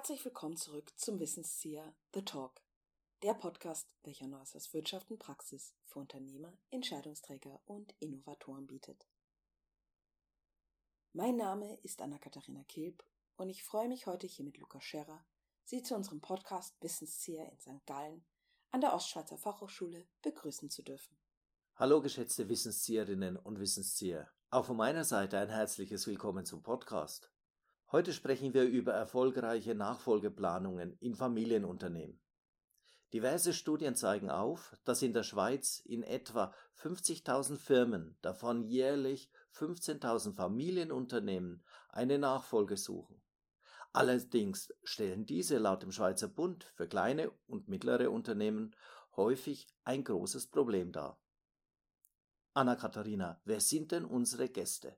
Herzlich willkommen zurück zum Wissenszieher The Talk, der Podcast, welcher Neues aus Wirtschaft und Praxis für Unternehmer, Entscheidungsträger und Innovatoren bietet. Mein Name ist Anna-Katharina Kilb und ich freue mich heute hier mit Luca Scherrer, Sie zu unserem Podcast Wissenszieher in St. Gallen an der Ostschweizer Fachhochschule begrüßen zu dürfen. Hallo geschätzte Wissenszieherinnen und Wissenszieher. Auch von meiner Seite ein herzliches Willkommen zum Podcast. Heute sprechen wir über erfolgreiche Nachfolgeplanungen in Familienunternehmen. Diverse Studien zeigen auf, dass in der Schweiz in etwa 50.000 Firmen, davon jährlich 15.000 Familienunternehmen, eine Nachfolge suchen. Allerdings stellen diese laut dem Schweizer Bund für kleine und mittlere Unternehmen häufig ein großes Problem dar. Anna-Katharina, wer sind denn unsere Gäste?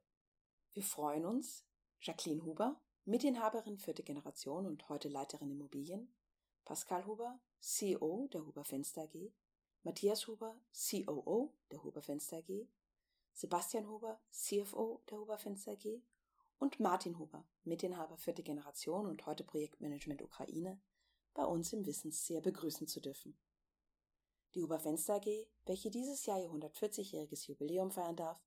Wir freuen uns, Jacqueline Huber, Mitinhaberin vierte Generation und heute Leiterin Immobilien, Pascal Huber, CEO der Huber Fenster AG, Matthias Huber, COO der Huber Fenster AG, Sebastian Huber, CFO der Huber Fenster AG und Martin Huber, Mitinhaber vierte Generation und heute Projektmanagement Ukraine, bei uns im Wissensseher begrüßen zu dürfen. Die Huber Fenster AG, welche dieses Jahr ihr 140-jähriges Jubiläum feiern darf,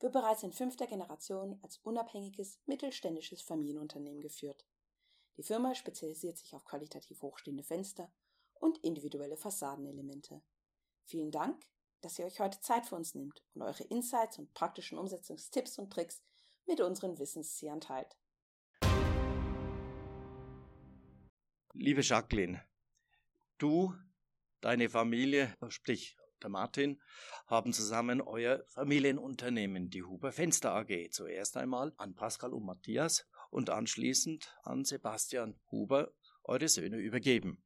wird bereits in fünfter Generation als unabhängiges mittelständisches Familienunternehmen geführt. Die Firma spezialisiert sich auf qualitativ hochstehende Fenster und individuelle Fassadenelemente. Vielen Dank, dass ihr euch heute Zeit für uns nehmt und eure Insights und praktischen Umsetzungstipps und Tricks mit unseren Wissensziehern teilt. Liebe Jacqueline, du, deine Familie, sprich der Martin, haben zusammen euer Familienunternehmen, die Huber Fenster AG, zuerst einmal an Pascal und Matthias und anschließend an Sebastian Huber eure Söhne übergeben.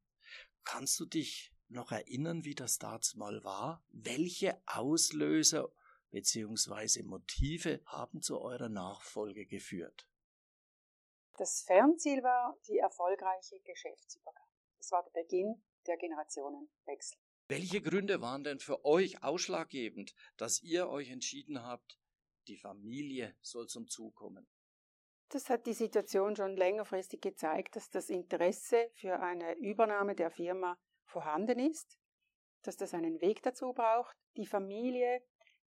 Kannst du dich noch erinnern, wie das damals mal war? Welche Auslöser bzw. Motive haben zu eurer Nachfolge geführt? Das Fernziel war die erfolgreiche Geschäftsübergabe. Das war der Beginn der Generationenwechsel. Welche Gründe waren denn für euch ausschlaggebend, dass ihr euch entschieden habt, die Familie soll zum Zug kommen? Das hat die Situation schon längerfristig gezeigt, dass das Interesse für eine Übernahme der Firma vorhanden ist, dass das einen Weg dazu braucht, die Familie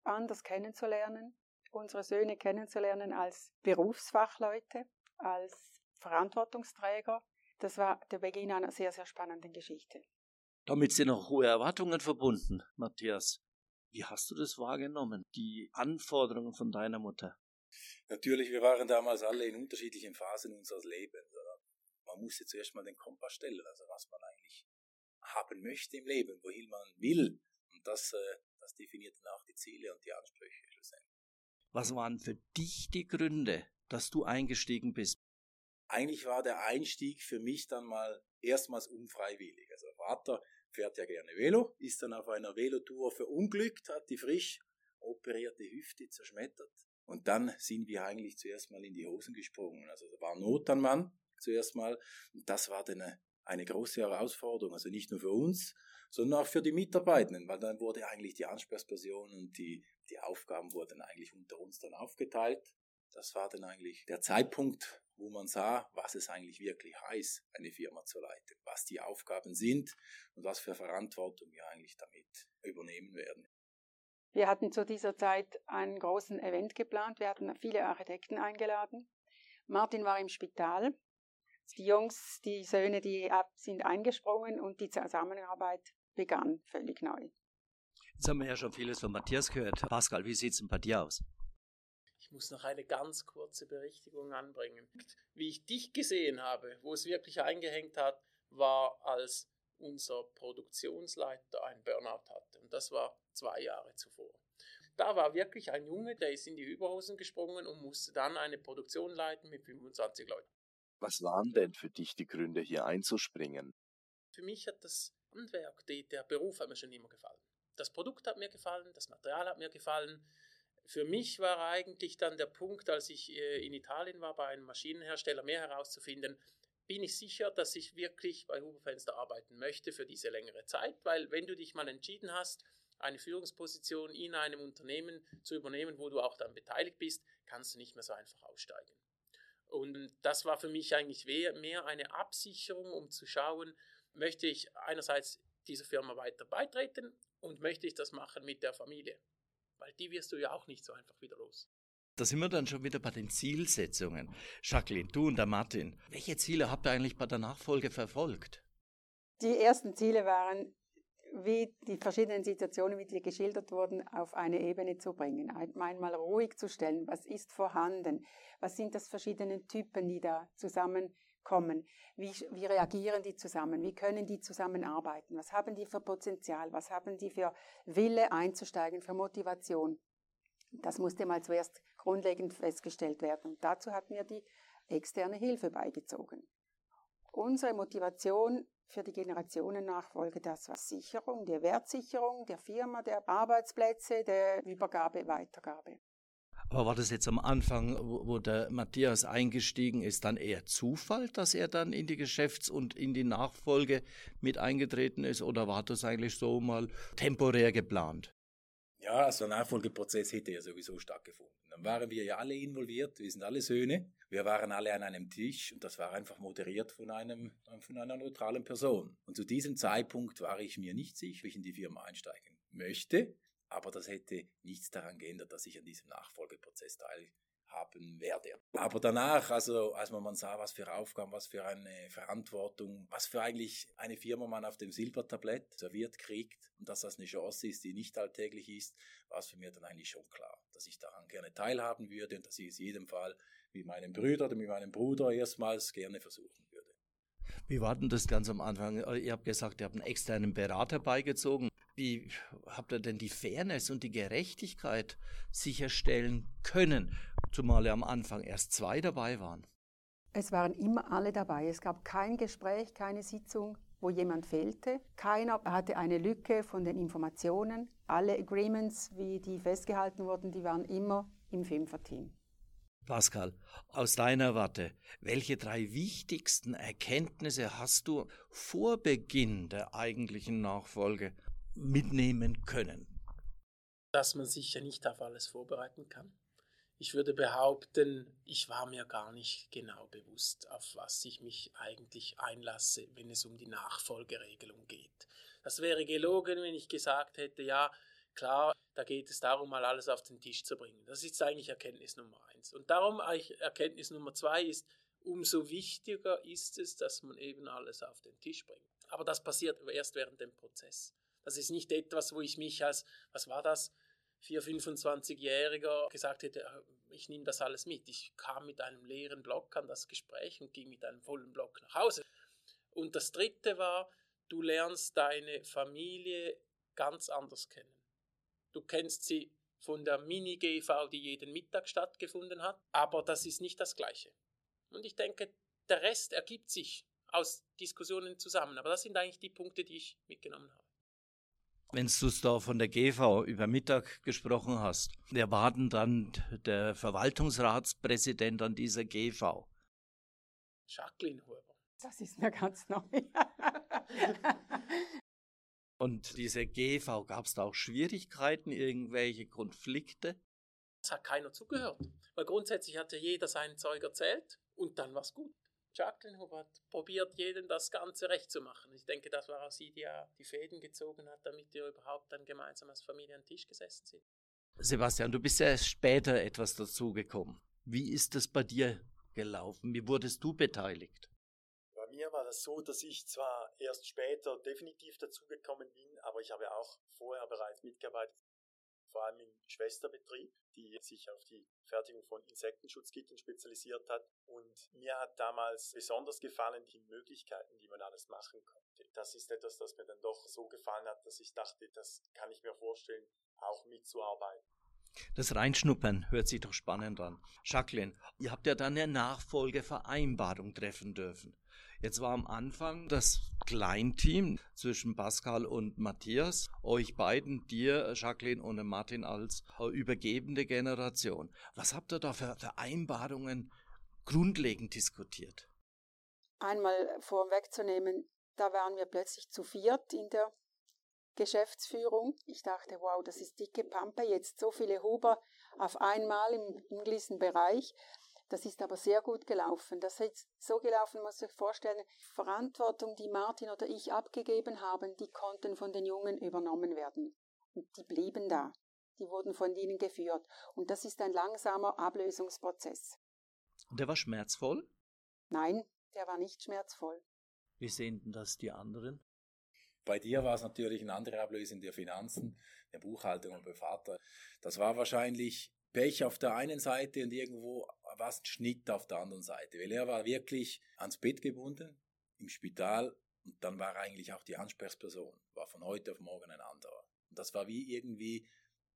anders kennenzulernen, unsere Söhne kennenzulernen als Berufsfachleute, als Verantwortungsträger. Das war der Beginn einer sehr, sehr spannenden Geschichte. Damit sind auch hohe Erwartungen verbunden, Matthias. Wie hast du das wahrgenommen, die Anforderungen von deiner Mutter? Natürlich, wir waren damals alle in unterschiedlichen Phasen unseres Lebens. Man musste zuerst mal den Kompass stellen, also was man eigentlich haben möchte im Leben, wohin man will. Und das, äh, das definiert dann auch die Ziele und die Ansprüche schlussendlich. Was waren für dich die Gründe, dass du eingestiegen bist? Eigentlich war der Einstieg für mich dann mal erstmals unfreiwillig. Also Vater fährt ja gerne Velo, ist dann auf einer Velotour verunglückt, hat die frisch operierte Hüfte zerschmettert. Und dann sind wir eigentlich zuerst mal in die Hosen gesprungen. Also da war Not an Mann zuerst mal. Und das war dann eine, eine große Herausforderung. Also nicht nur für uns, sondern auch für die Mitarbeitenden, weil dann wurde eigentlich die Ansprechperson und die, die Aufgaben wurden eigentlich unter uns dann aufgeteilt. Das war dann eigentlich der Zeitpunkt, wo man sah, was es eigentlich wirklich heißt, eine Firma zu leiten, was die Aufgaben sind und was für Verantwortung wir eigentlich damit übernehmen werden. Wir hatten zu dieser Zeit einen großen Event geplant. Wir hatten viele Architekten eingeladen. Martin war im Spital. Die Jungs, die Söhne, die sind eingesprungen und die Zusammenarbeit begann völlig neu. Jetzt haben wir ja schon vieles von Matthias gehört. Pascal, wie sieht es denn bei dir aus? Muss noch eine ganz kurze Berichtigung anbringen. Wie ich dich gesehen habe, wo es wirklich eingehängt hat, war, als unser Produktionsleiter ein Burnout hatte. Und das war zwei Jahre zuvor. Da war wirklich ein Junge, der ist in die Überhosen gesprungen und musste dann eine Produktion leiten mit 25 Leuten. Was waren denn für dich die Gründe, hier einzuspringen? Für mich hat das Handwerk, der Beruf hat mir schon immer gefallen. Das Produkt hat mir gefallen, das Material hat mir gefallen, für mich war eigentlich dann der Punkt, als ich äh, in Italien war, bei einem Maschinenhersteller mehr herauszufinden, bin ich sicher, dass ich wirklich bei Huber Fenster arbeiten möchte für diese längere Zeit, weil wenn du dich mal entschieden hast, eine Führungsposition in einem Unternehmen zu übernehmen, wo du auch dann beteiligt bist, kannst du nicht mehr so einfach aussteigen. Und das war für mich eigentlich mehr eine Absicherung, um zu schauen, möchte ich einerseits dieser Firma weiter beitreten und möchte ich das machen mit der Familie. Weil die wirst du ja auch nicht so einfach wieder los. Da sind wir dann schon wieder bei den Zielsetzungen. Jacqueline, du und der Martin, welche Ziele habt ihr eigentlich bei der Nachfolge verfolgt? Die ersten Ziele waren, wie die verschiedenen Situationen, wie die geschildert wurden, auf eine Ebene zu bringen. Einmal ruhig zu stellen, was ist vorhanden, was sind das verschiedene Typen, die da zusammenkommen, wie, wie reagieren die zusammen, wie können die zusammenarbeiten, was haben die für Potenzial, was haben die für Wille einzusteigen, für Motivation. Das musste mal zuerst grundlegend festgestellt werden. Und dazu hat mir die externe Hilfe beigezogen. Unsere Motivation für die Generationennachfolge, das war Sicherung, die Wertsicherung der Firma, der Arbeitsplätze, der Übergabe, Weitergabe. Aber war das jetzt am Anfang, wo der Matthias eingestiegen ist, dann eher Zufall, dass er dann in die Geschäfts- und in die Nachfolge mit eingetreten ist? Oder war das eigentlich so mal temporär geplant? Ja, also der Nachfolgeprozess hätte ja sowieso stattgefunden. Dann waren wir ja alle involviert, wir sind alle Söhne, wir waren alle an einem Tisch und das war einfach moderiert von, einem, von einer neutralen Person. Und zu diesem Zeitpunkt war ich mir nicht sicher, wie ich in die Firma einsteigen möchte. Aber das hätte nichts daran geändert, dass ich an diesem Nachfolgeprozess teilhaben werde. Aber danach, also als man sah, was für Aufgaben, was für eine Verantwortung, was für eigentlich eine Firma man auf dem Silbertablett serviert kriegt und dass das eine Chance ist, die nicht alltäglich ist, war es für mich dann eigentlich schon klar, dass ich daran gerne teilhaben würde und dass ich es jedem Fall mit meinem Bruder oder mit meinem Bruder erstmals gerne versuchen würde. Wie war denn das ganz am Anfang? Ihr habt gesagt, ihr habt einen externen Berater beigezogen. Wie habt ihr denn die Fairness und die Gerechtigkeit sicherstellen können, zumal ja am Anfang erst zwei dabei waren? Es waren immer alle dabei. Es gab kein Gespräch, keine Sitzung, wo jemand fehlte. Keiner hatte eine Lücke von den Informationen. Alle Agreements, wie die festgehalten wurden, die waren immer im Fünferteam. Pascal, aus deiner Warte, welche drei wichtigsten Erkenntnisse hast du vor Beginn der eigentlichen Nachfolge mitnehmen können? Dass man sich ja nicht auf alles vorbereiten kann. Ich würde behaupten, ich war mir gar nicht genau bewusst, auf was ich mich eigentlich einlasse, wenn es um die Nachfolgeregelung geht. Das wäre gelogen, wenn ich gesagt hätte, ja, klar, da geht es darum, mal alles auf den Tisch zu bringen. Das ist eigentlich Erkenntnis Nummer eins. Und darum Erkenntnis Nummer zwei ist, umso wichtiger ist es, dass man eben alles auf den Tisch bringt. Aber das passiert erst während dem Prozess. Das ist nicht etwas, wo ich mich als, was war das, 4, 25-Jähriger gesagt hätte, äh, ich nehme das alles mit. Ich kam mit einem leeren Block an das Gespräch und ging mit einem vollen Block nach Hause. Und das dritte war, du lernst deine Familie ganz anders kennen. Du kennst sie von der Mini-GV, die jeden Mittag stattgefunden hat, aber das ist nicht das Gleiche. Und ich denke, der Rest ergibt sich aus Diskussionen zusammen. Aber das sind eigentlich die Punkte, die ich mitgenommen habe. Wenn du da von der GV über Mittag gesprochen hast, wer war denn dann der Verwaltungsratspräsident an dieser GV? Jacqueline Huber. Das ist mir ganz neu. Und diese GV, gab es da auch Schwierigkeiten, irgendwelche Konflikte? Es hat keiner zugehört. Weil grundsätzlich hatte jeder sein Zeug erzählt und dann war es gut. Jacqueline hat probiert, jedem das Ganze recht zu machen. Ich denke, das war auch sie, die ja die Fäden gezogen hat, damit wir überhaupt dann gemeinsam als Familie an den Tisch gesessen sind. Sebastian, du bist ja erst später etwas dazugekommen. Wie ist das bei dir gelaufen? Wie wurdest du beteiligt? mir war das so, dass ich zwar erst später definitiv dazugekommen bin, aber ich habe auch vorher bereits mitgearbeitet, vor allem im Schwesterbetrieb, die sich auf die Fertigung von Insektenschutzgittern spezialisiert hat. Und mir hat damals besonders gefallen die Möglichkeiten, die man alles machen konnte. Das ist etwas, das mir dann doch so gefallen hat, dass ich dachte, das kann ich mir vorstellen, auch mitzuarbeiten. Das Reinschnuppern hört sich doch spannend an. Jacqueline, ihr habt ja dann eine Nachfolgevereinbarung treffen dürfen. Jetzt war am Anfang das Kleinteam zwischen Pascal und Matthias, euch beiden, dir, Jacqueline und Martin als übergebende Generation. Was habt ihr da für Vereinbarungen grundlegend diskutiert? Einmal vorwegzunehmen, da waren wir plötzlich zu viert in der Geschäftsführung. Ich dachte, wow, das ist dicke Pampe, jetzt so viele Huber auf einmal im, im Bereich. Das ist aber sehr gut gelaufen. Das ist so gelaufen, man muss sich vorstellen, Verantwortung, die Martin oder ich abgegeben haben, die konnten von den Jungen übernommen werden. Und die blieben da. Die wurden von ihnen geführt. Und das ist ein langsamer Ablösungsprozess. Und der war schmerzvoll? Nein, der war nicht schmerzvoll. Wie sehen denn das die anderen? Bei dir war es natürlich eine andere Ablösung der Finanzen, der Buchhaltung und bei Vater. Das war wahrscheinlich Pech auf der einen Seite und irgendwo war es ein Schnitt auf der anderen Seite, weil er war wirklich ans Bett gebunden im Spital und dann war eigentlich auch die Ansprechperson, war von heute auf morgen ein anderer. Und das war wie irgendwie,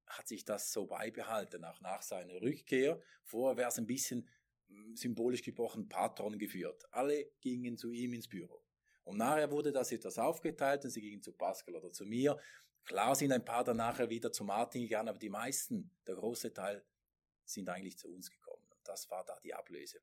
hat sich das so beibehalten, auch nach seiner Rückkehr. Vorher wäre es ein bisschen hm, symbolisch gesprochen Patron geführt. Alle gingen zu ihm ins Büro. Und nachher wurde das etwas aufgeteilt und sie gingen zu Pascal oder zu mir. Klar sind ein paar dann nachher wieder zu Martin gegangen, aber die meisten, der große Teil, sind eigentlich zu uns gekommen. Und das war da die Ablöse.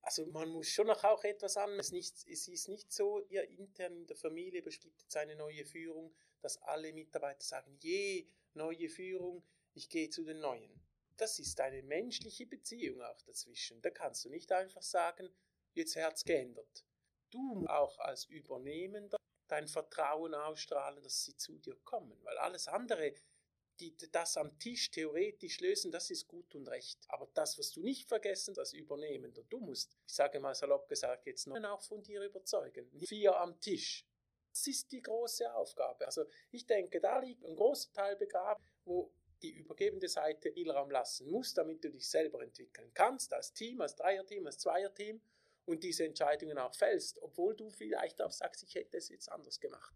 Also man muss schon noch auch etwas an. Es, nicht, es ist nicht so, ihr intern in der Familie bestimmt jetzt eine neue Führung, dass alle Mitarbeiter sagen, je, neue Führung, ich gehe zu den Neuen. Das ist eine menschliche Beziehung auch dazwischen. Da kannst du nicht einfach sagen, jetzt Herz geändert du auch als Übernehmender dein Vertrauen ausstrahlen, dass sie zu dir kommen. Weil alles andere, die das am Tisch theoretisch lösen, das ist gut und recht. Aber das, was du nicht vergessen, das Übernehmender, du musst, ich sage mal salopp gesagt, jetzt noch auch von dir überzeugen. Vier am Tisch. Das ist die große Aufgabe. Also ich denke, da liegt ein großer Teil begraben, wo die übergebende Seite Spielraum lassen muss, damit du dich selber entwickeln kannst, als Team, als Dreierteam, als Zweierteam und diese Entscheidungen auch fällst, obwohl du vielleicht auch sagst, ich hätte es jetzt anders gemacht.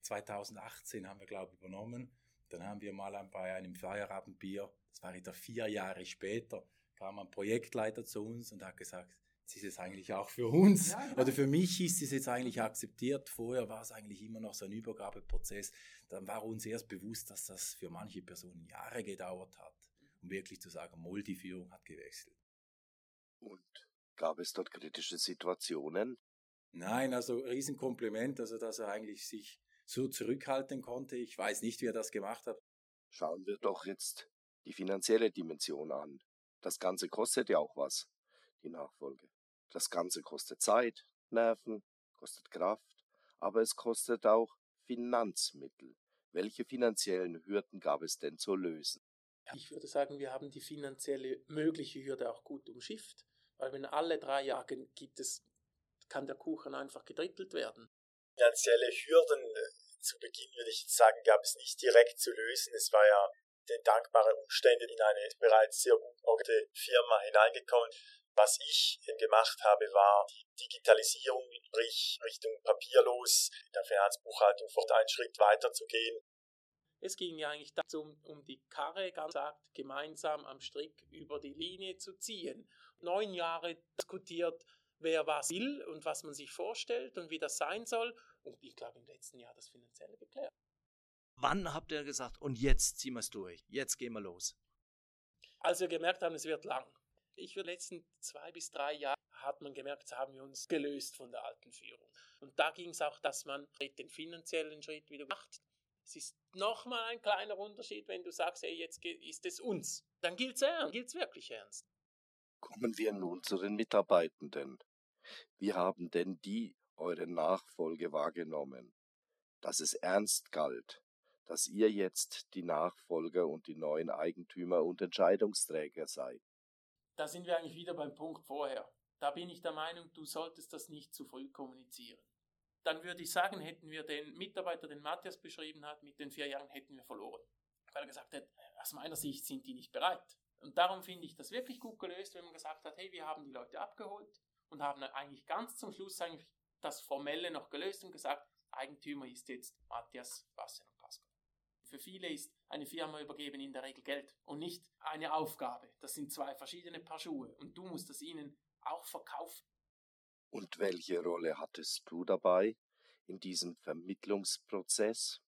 2018 haben wir, glaube ich, übernommen. Dann haben wir mal bei einem Feierabendbier, das war wieder vier Jahre später, kam ein Projektleiter zu uns und hat gesagt, es ist es eigentlich auch für uns ja, genau. oder für mich ist es jetzt eigentlich akzeptiert. Vorher war es eigentlich immer noch so ein Übergabeprozess. Dann war uns erst bewusst, dass das für manche Personen Jahre gedauert hat, um wirklich zu sagen, Moll, die Führung hat gewechselt. Und Gab es dort kritische Situationen? Nein, also Riesenkompliment, also dass er eigentlich sich so zurückhalten konnte. Ich weiß nicht, wie er das gemacht hat. Schauen wir doch jetzt die finanzielle Dimension an. Das Ganze kostet ja auch was, die Nachfolge. Das Ganze kostet Zeit, Nerven, kostet Kraft, aber es kostet auch Finanzmittel. Welche finanziellen Hürden gab es denn zu lösen? Ich würde sagen, wir haben die finanzielle mögliche Hürde auch gut umschifft. Weil wenn alle drei jagen, gibt es, kann der Kuchen einfach gedrittelt werden. Finanzielle Hürden äh, zu Beginn würde ich sagen, gab es nicht direkt zu lösen. Es war ja den dankbaren Umständen in eine bereits sehr gut organisierte Firma hineingekommen. Was ich gemacht habe, war die Digitalisierung, sprich Richtung papierlos, in der Finanzbuchhaltung fort einen Schritt weiter zu gehen. Es ging ja eigentlich darum, um die Karre ganz gesagt gemeinsam am Strick über die Linie zu ziehen neun Jahre diskutiert, wer was will und was man sich vorstellt und wie das sein soll. Und ich glaube, im letzten Jahr das Finanzielle geklärt. Wann habt ihr gesagt, und jetzt ziehen wir es durch, jetzt gehen wir los? Als wir gemerkt haben, es wird lang. Ich würde letzten zwei bis drei Jahre hat man gemerkt, haben wir uns gelöst von der alten Führung. Und da ging es auch, dass man den finanziellen Schritt wieder macht. Es ist nochmal ein kleiner Unterschied, wenn du sagst, hey, jetzt ist es uns. Dann gilt es ernst, gilt es wirklich ernst. Kommen wir nun zu den Mitarbeitenden. Wie haben denn die eure Nachfolge wahrgenommen? Dass es ernst galt, dass ihr jetzt die Nachfolger und die neuen Eigentümer und Entscheidungsträger seid. Da sind wir eigentlich wieder beim Punkt vorher. Da bin ich der Meinung, du solltest das nicht zu früh kommunizieren. Dann würde ich sagen, hätten wir den Mitarbeiter, den Matthias beschrieben hat, mit den vier Jahren hätten wir verloren. Weil er gesagt hat, aus meiner Sicht sind die nicht bereit. Und darum finde ich das wirklich gut gelöst, wenn man gesagt hat, hey, wir haben die Leute abgeholt und haben eigentlich ganz zum Schluss eigentlich das Formelle noch gelöst und gesagt, Eigentümer ist jetzt Matthias, Bastian und Pascal. Für viele ist eine Firma übergeben in der Regel Geld und nicht eine Aufgabe. Das sind zwei verschiedene Paar Schuhe und du musst das ihnen auch verkaufen. Und welche Rolle hattest du dabei in diesem Vermittlungsprozess?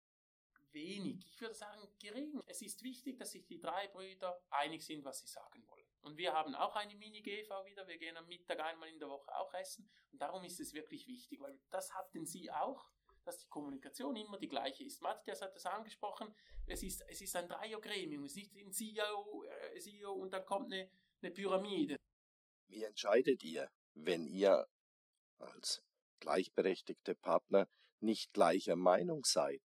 Wenig. Ich würde sagen gering. Es ist wichtig, dass sich die drei Brüder einig sind, was sie sagen wollen. Und wir haben auch eine Mini-GV wieder. Wir gehen am Mittag einmal in der Woche auch essen. Und darum ist es wirklich wichtig, weil das hatten sie auch, dass die Kommunikation immer die gleiche ist. Matthias hat das angesprochen. Es ist, es ist ein Dreiergremium. Es ist nicht ein CEO, äh, CEO und dann kommt eine, eine Pyramide. Wie entscheidet ihr, wenn ihr als gleichberechtigte Partner nicht gleicher Meinung seid?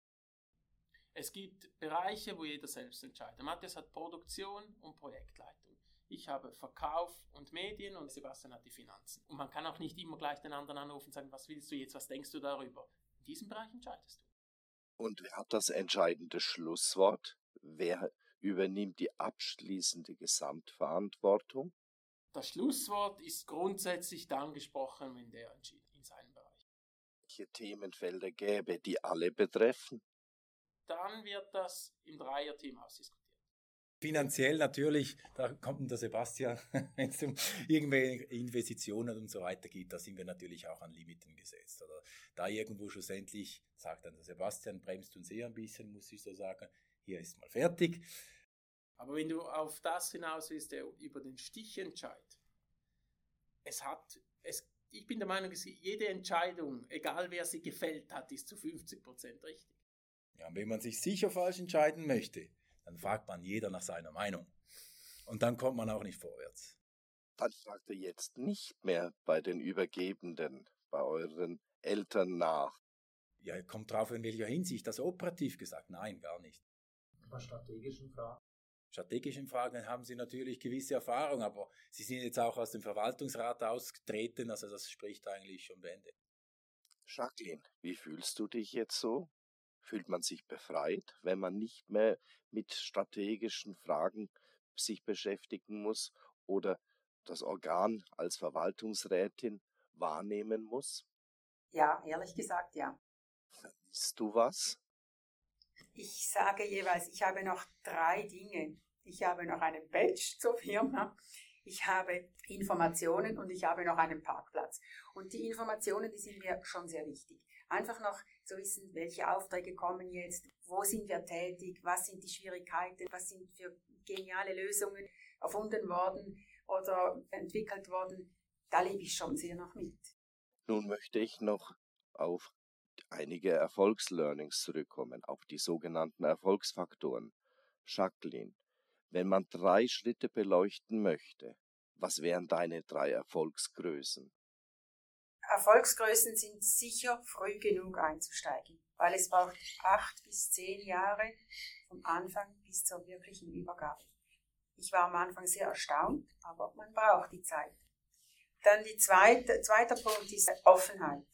Es gibt Bereiche, wo jeder selbst entscheidet. Matthias hat Produktion und Projektleitung. Ich habe Verkauf und Medien und Sebastian hat die Finanzen. Und man kann auch nicht immer gleich den anderen anrufen und sagen, was willst du jetzt, was denkst du darüber? In diesem Bereich entscheidest du. Und wer hat das entscheidende Schlusswort? Wer übernimmt die abschließende Gesamtverantwortung? Das Schlusswort ist grundsätzlich dann gesprochen, wenn der entschieden in seinem Bereich. Welche Themenfelder gäbe, die alle betreffen? Dann wird das im Dreierteam ausdiskutiert. Finanziell natürlich, da kommt der Sebastian, wenn es um irgendwelche Investitionen und so weiter geht, da sind wir natürlich auch an Limiten gesetzt. Oder da irgendwo schlussendlich sagt dann der Sebastian, bremst uns eh ein bisschen, muss ich so sagen, hier ist mal fertig. Aber wenn du auf das hinaus willst, der über den Stichentscheid, es hat, es, ich bin der Meinung, jede Entscheidung, egal wer sie gefällt hat, ist zu 50 Prozent richtig. Ja, und wenn man sich sicher falsch entscheiden möchte, dann fragt man jeder nach seiner Meinung. Und dann kommt man auch nicht vorwärts. Dann fragt ihr jetzt nicht mehr bei den Übergebenden, bei euren Eltern nach. Ja, kommt drauf, in welcher Hinsicht. Das operativ gesagt, nein, gar nicht. Bei strategischen Fragen? Strategischen Fragen haben Sie natürlich gewisse Erfahrung, aber Sie sind jetzt auch aus dem Verwaltungsrat ausgetreten, also das spricht eigentlich schon Bände. Jacqueline, wie fühlst du dich jetzt so? Fühlt man sich befreit, wenn man nicht mehr mit strategischen Fragen sich beschäftigen muss oder das Organ als Verwaltungsrätin wahrnehmen muss? Ja, ehrlich gesagt, ja. Vermisst du was? Ich sage jeweils, ich habe noch drei Dinge. Ich habe noch einen Badge zur Firma, ich habe Informationen und ich habe noch einen Parkplatz. Und die Informationen, die sind mir schon sehr wichtig. Einfach noch zu wissen, welche Aufträge kommen jetzt, wo sind wir tätig, was sind die Schwierigkeiten, was sind für geniale Lösungen erfunden worden oder entwickelt worden. Da lebe ich schon sehr noch mit. Nun möchte ich noch auf einige Erfolgslearnings zurückkommen, auf die sogenannten Erfolgsfaktoren. Jacqueline, wenn man drei Schritte beleuchten möchte, was wären deine drei Erfolgsgrößen? Erfolgsgrößen sind sicher früh genug einzusteigen, weil es braucht acht bis zehn Jahre vom Anfang bis zur wirklichen Übergabe. Ich war am Anfang sehr erstaunt, aber man braucht die Zeit. Dann die zweite, zweiter Punkt ist Offenheit.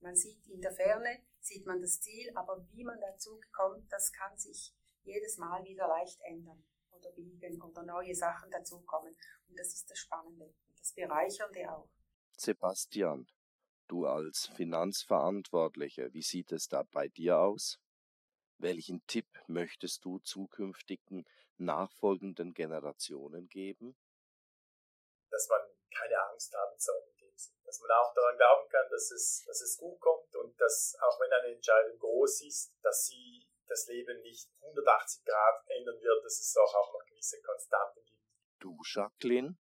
Man sieht in der Ferne, sieht man das Ziel, aber wie man dazu kommt, das kann sich jedes Mal wieder leicht ändern oder biegen oder neue Sachen dazukommen. Und das ist das Spannende und das Bereichernde auch. Sebastian, du als Finanzverantwortlicher, wie sieht es da bei dir aus? Welchen Tipp möchtest du zukünftigen nachfolgenden Generationen geben? Dass man keine Angst haben soll dass man auch daran glauben kann, dass es, dass es gut kommt und dass auch wenn eine Entscheidung groß ist, dass sie das Leben nicht 180 Grad ändern wird, dass es auch, auch noch gewisse Konstanten gibt. Du, Jacqueline?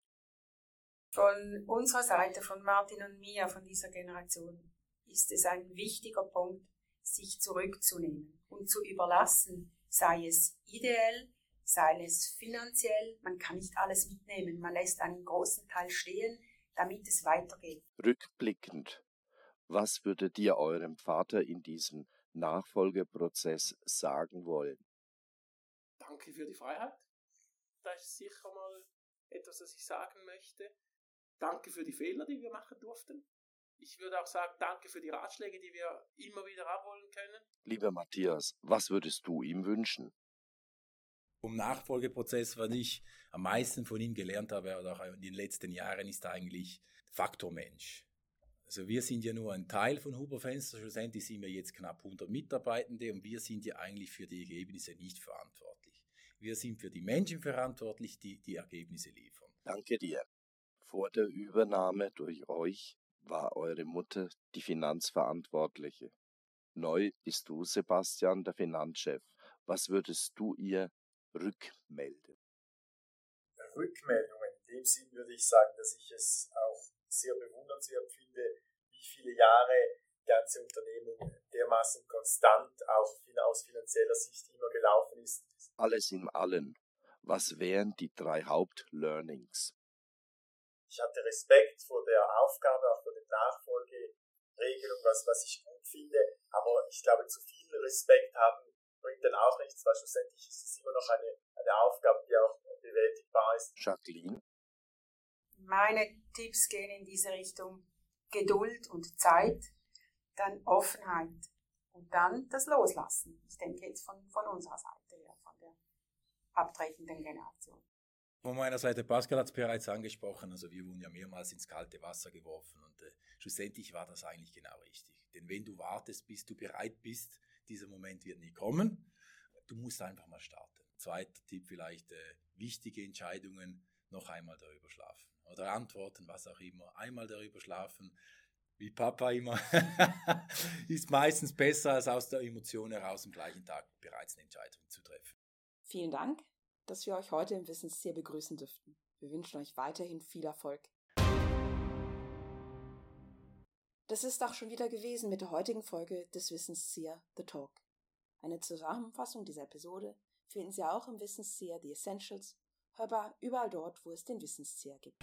Von unserer Seite, von Martin und mir, von dieser Generation, ist es ein wichtiger Punkt, sich zurückzunehmen und zu überlassen, sei es ideell, sei es finanziell, man kann nicht alles mitnehmen, man lässt einen großen Teil stehen, damit es weitergeht. Rückblickend, was würdet ihr eurem Vater in diesem Nachfolgeprozess sagen wollen? Danke für die Freiheit. Das ist sicher mal etwas, was ich sagen möchte. Danke für die Fehler, die wir machen durften. Ich würde auch sagen, danke für die Ratschläge, die wir immer wieder abholen können. Lieber Matthias, was würdest du ihm wünschen? Vom Nachfolgeprozess, was ich am meisten von ihm gelernt habe, oder auch in den letzten Jahren, ist eigentlich Faktor Mensch. Also wir sind ja nur ein Teil von Huber Fenster, schlussendlich sind wir jetzt knapp 100 Mitarbeitende und wir sind ja eigentlich für die Ergebnisse nicht verantwortlich. Wir sind für die Menschen verantwortlich, die die Ergebnisse liefern. Danke dir. Vor der Übernahme durch euch war eure Mutter die Finanzverantwortliche. Neu bist du, Sebastian, der Finanzchef. Was würdest du ihr rückmelden? Rückmeldungen. In dem Sinn würde ich sagen, dass ich es auch sehr bewundernswert finde, wie viele Jahre die ganze Unternehmung dermaßen konstant auch aus finanzieller Sicht immer gelaufen ist. Alles in allem. Was wären die drei Hauptlearnings? Ich hatte Respekt vor der Aufgabe, auch vor der Nachfolgeregelung, was, was ich gut finde, aber ich glaube, zu viel Respekt haben bringt dann auch nichts, weil schlussendlich ist es immer noch eine, eine Aufgabe, die auch bewältigbar ist. Jacqueline? Meine Tipps gehen in diese Richtung Geduld und Zeit, dann Offenheit und dann das Loslassen. Ich denke jetzt von, von unserer Seite her, von der abtretenden Generation. Von meiner Seite, Pascal hat es bereits angesprochen, also wir wurden ja mehrmals ins kalte Wasser geworfen und äh, schlussendlich war das eigentlich genau richtig. Denn wenn du wartest, bis du bereit bist, dieser Moment wird nie kommen, du musst einfach mal starten. Zweiter Tipp vielleicht, äh, wichtige Entscheidungen noch einmal darüber schlafen oder antworten, was auch immer, einmal darüber schlafen, wie Papa immer, ist meistens besser als aus der Emotion heraus am gleichen Tag bereits eine Entscheidung zu treffen. Vielen Dank dass wir euch heute im Wissenstier begrüßen dürften. Wir wünschen euch weiterhin viel Erfolg. Das ist auch schon wieder gewesen mit der heutigen Folge des Wissenstier The Talk. Eine Zusammenfassung dieser Episode finden Sie auch im Wissenstier The Essentials, hörbar überall dort, wo es den Wissenstier gibt.